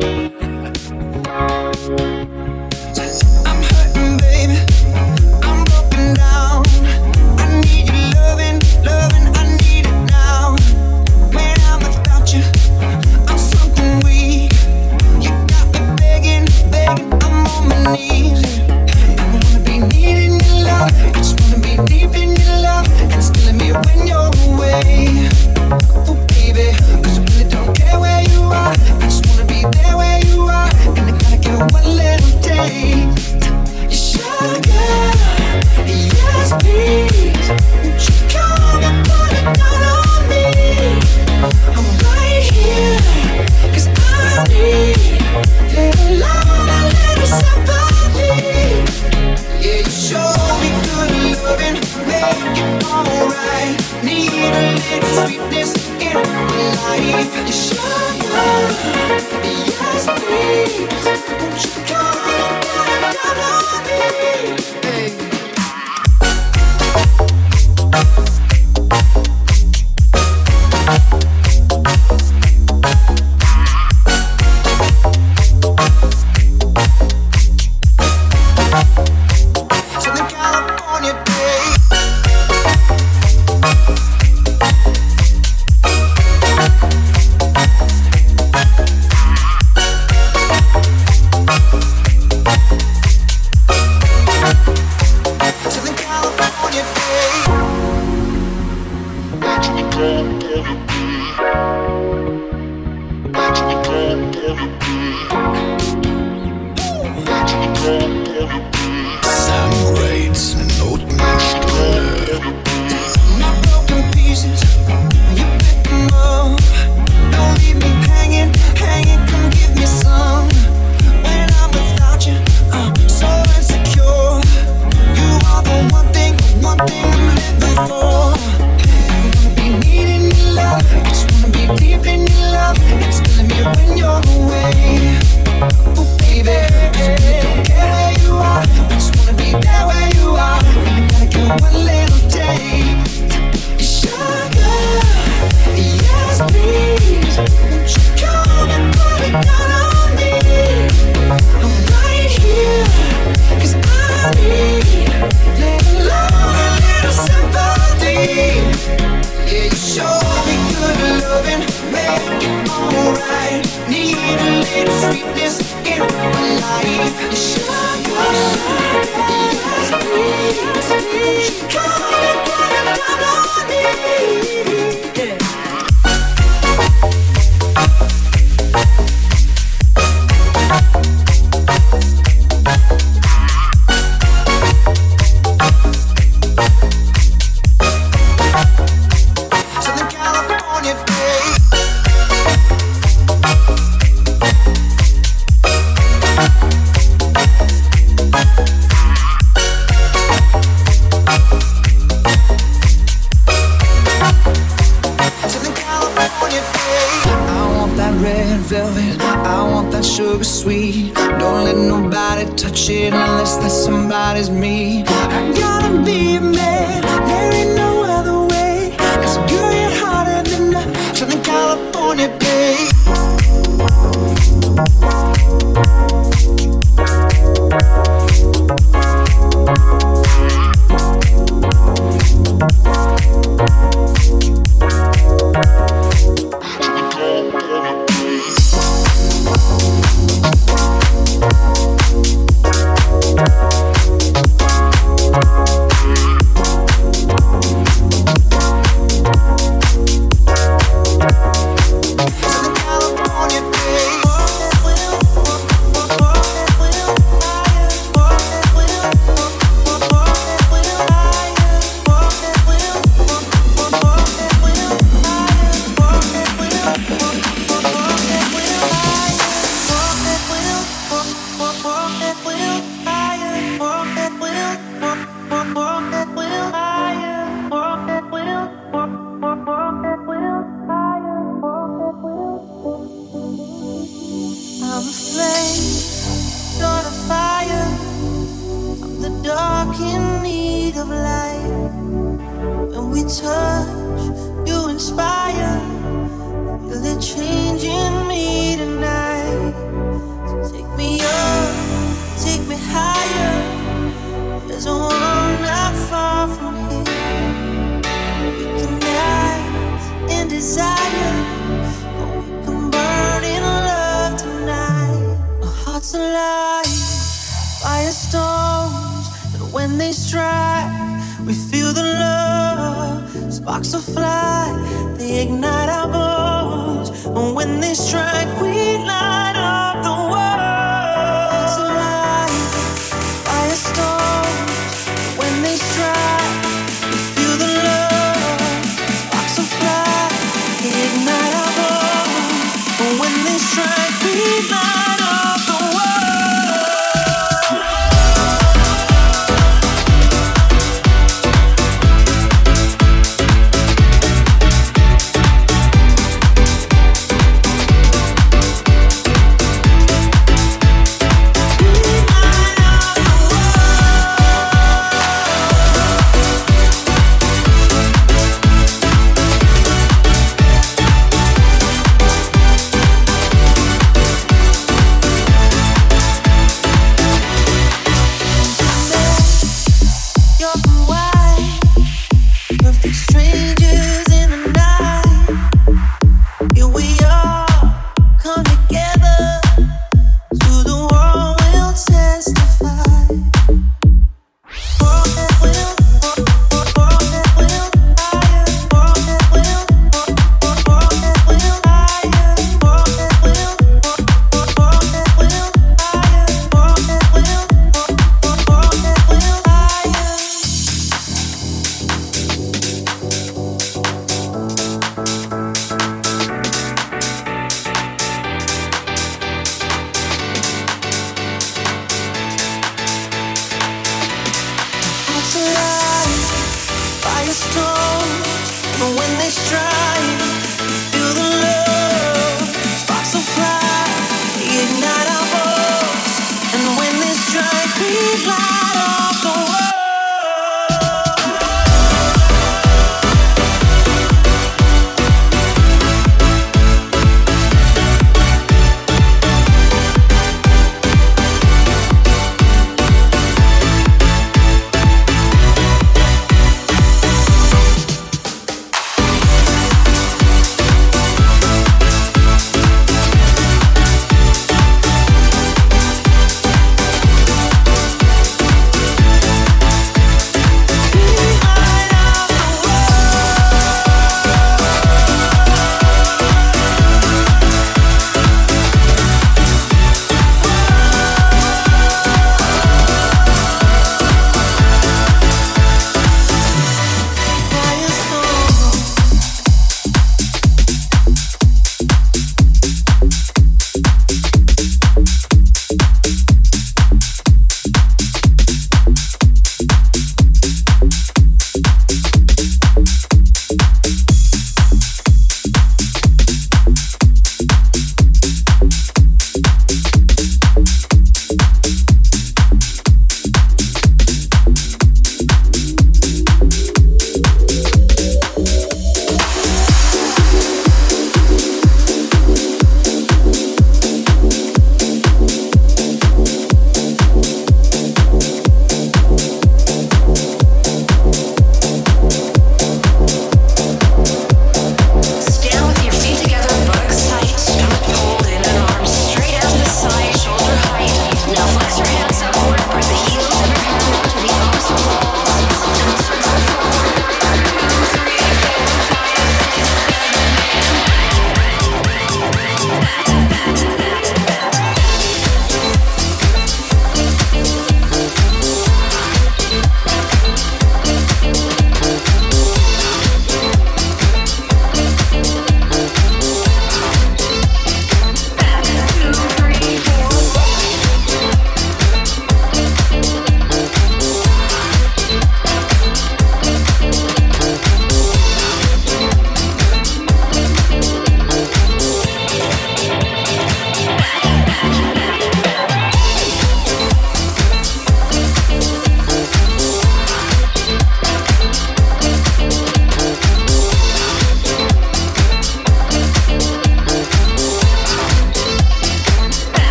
Just wanna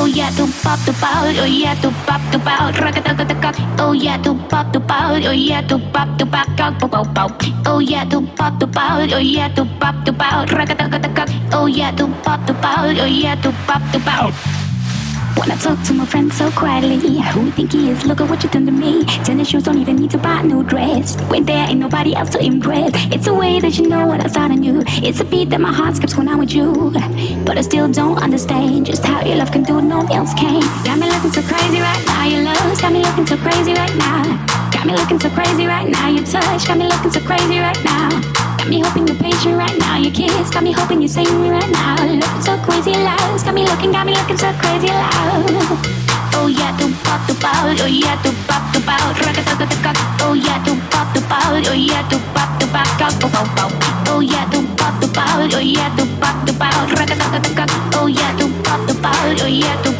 Oh yeah, do pop do pop. Oh yeah, do pop do pop. Rock da da da Oh yeah, do pop do pop. Oh yeah, do pop do pop. Go go go. Oh yeah, do pop do pop. Oh yeah, do pop do pop. Rock da da da Oh yeah, do pop do pop. Oh yeah, do pop do pop. When I talk to my friends so quietly, who you think he is? Look at what you done to me. Tennis shoes don't even need to buy a new dress. When there ain't nobody else to impress. It's a way that you know what I thought I knew. It's a beat that my heart skips when I'm with you. But I still don't understand just how your love can do no one else can. Got me looking so crazy right now, your love's got me looking so crazy right now. Got me looking so crazy right now, your touch got me looking so crazy right now. Me hoping you're patient right now. Your kiss got me hoping you are sing me right now. Looking so crazy loud. Got me looking, got me looking so crazy loud. Oh yeah, do pop do pop. Oh yeah, do pop do pop. Rock rock it, rock Oh yeah, do pop do pop. Oh yeah, do pop do pop. Go go go go. Oh yeah, do pop do pop. Oh yeah, do pop do pop. Rock rock it, rock Oh yeah, do pop do pop. Oh yeah, do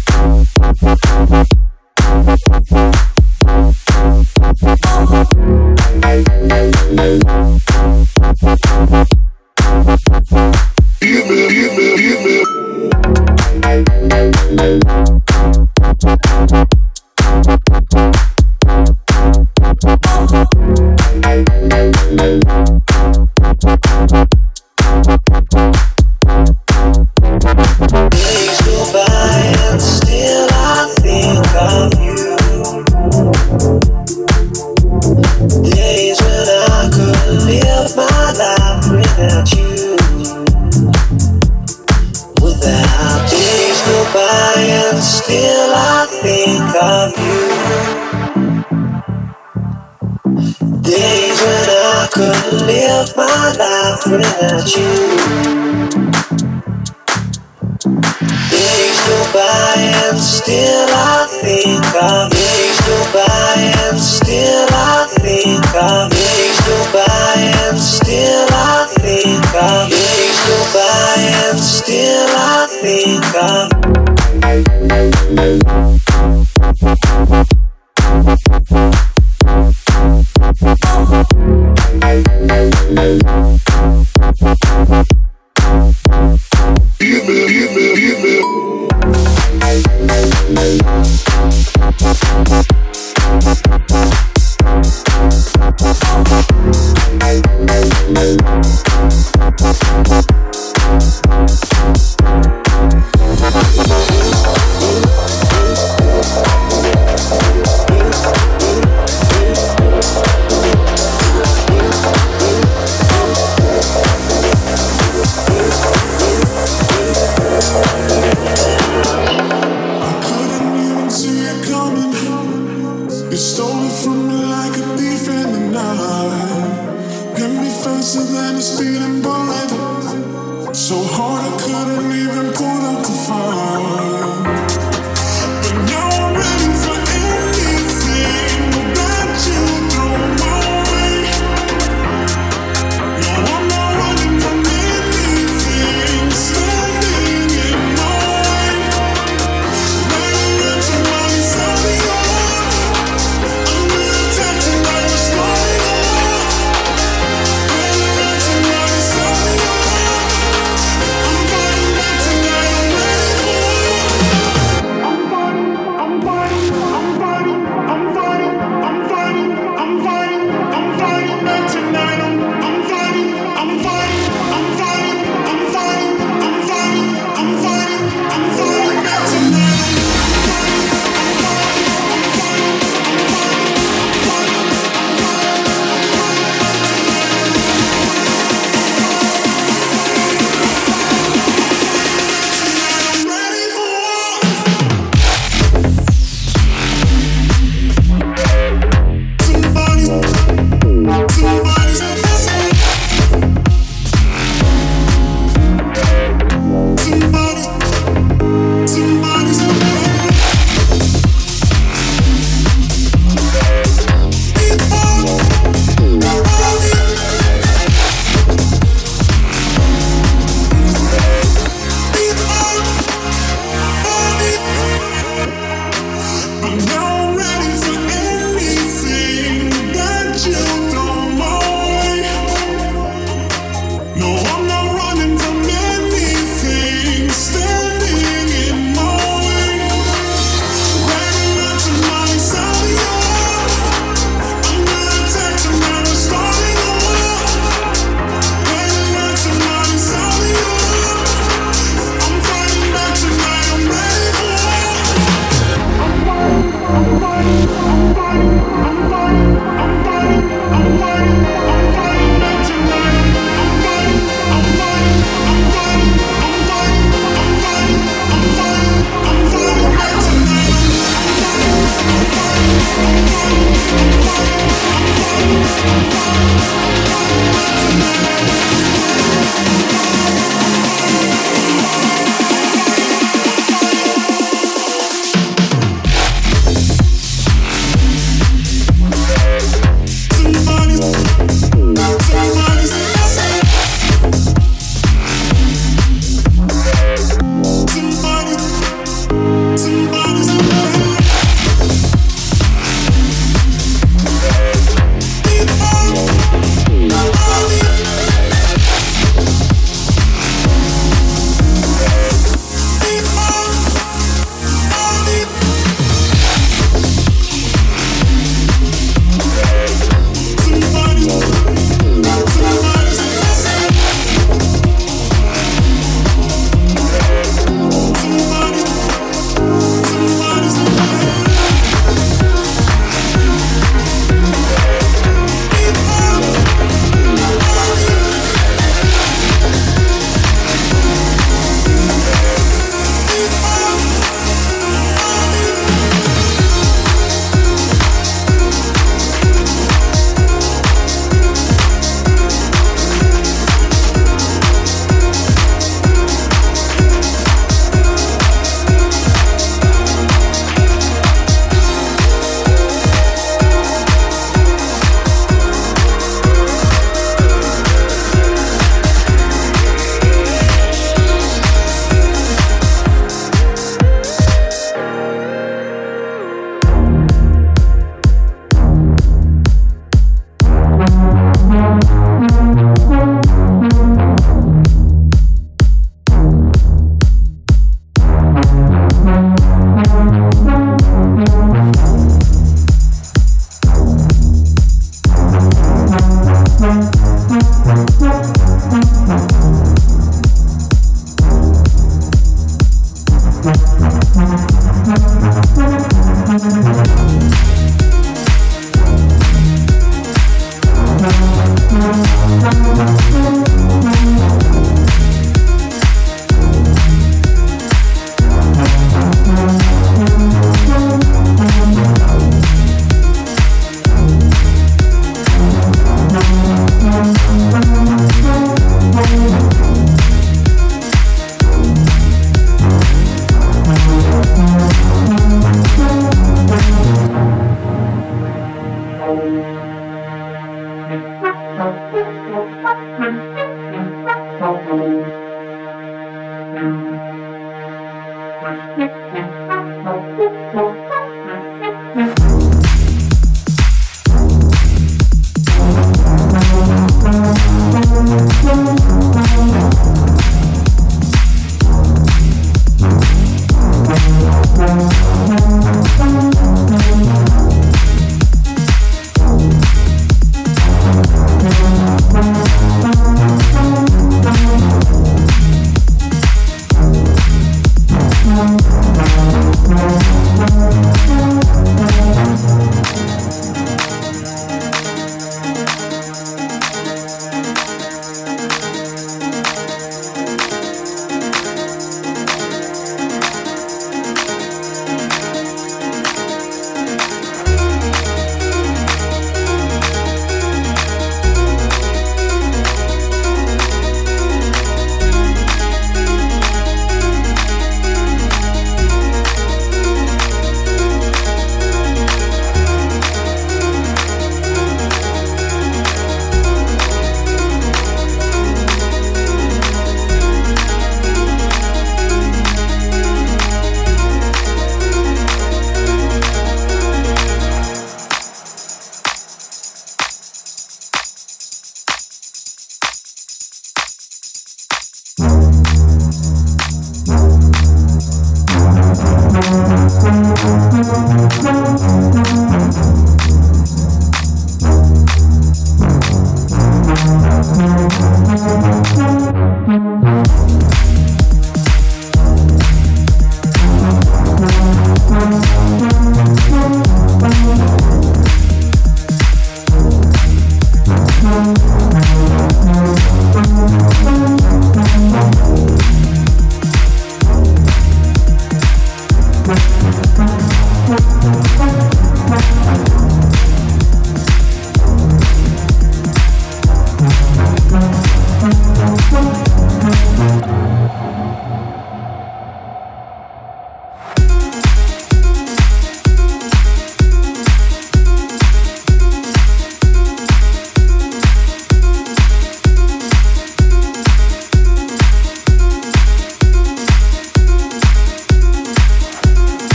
Melon.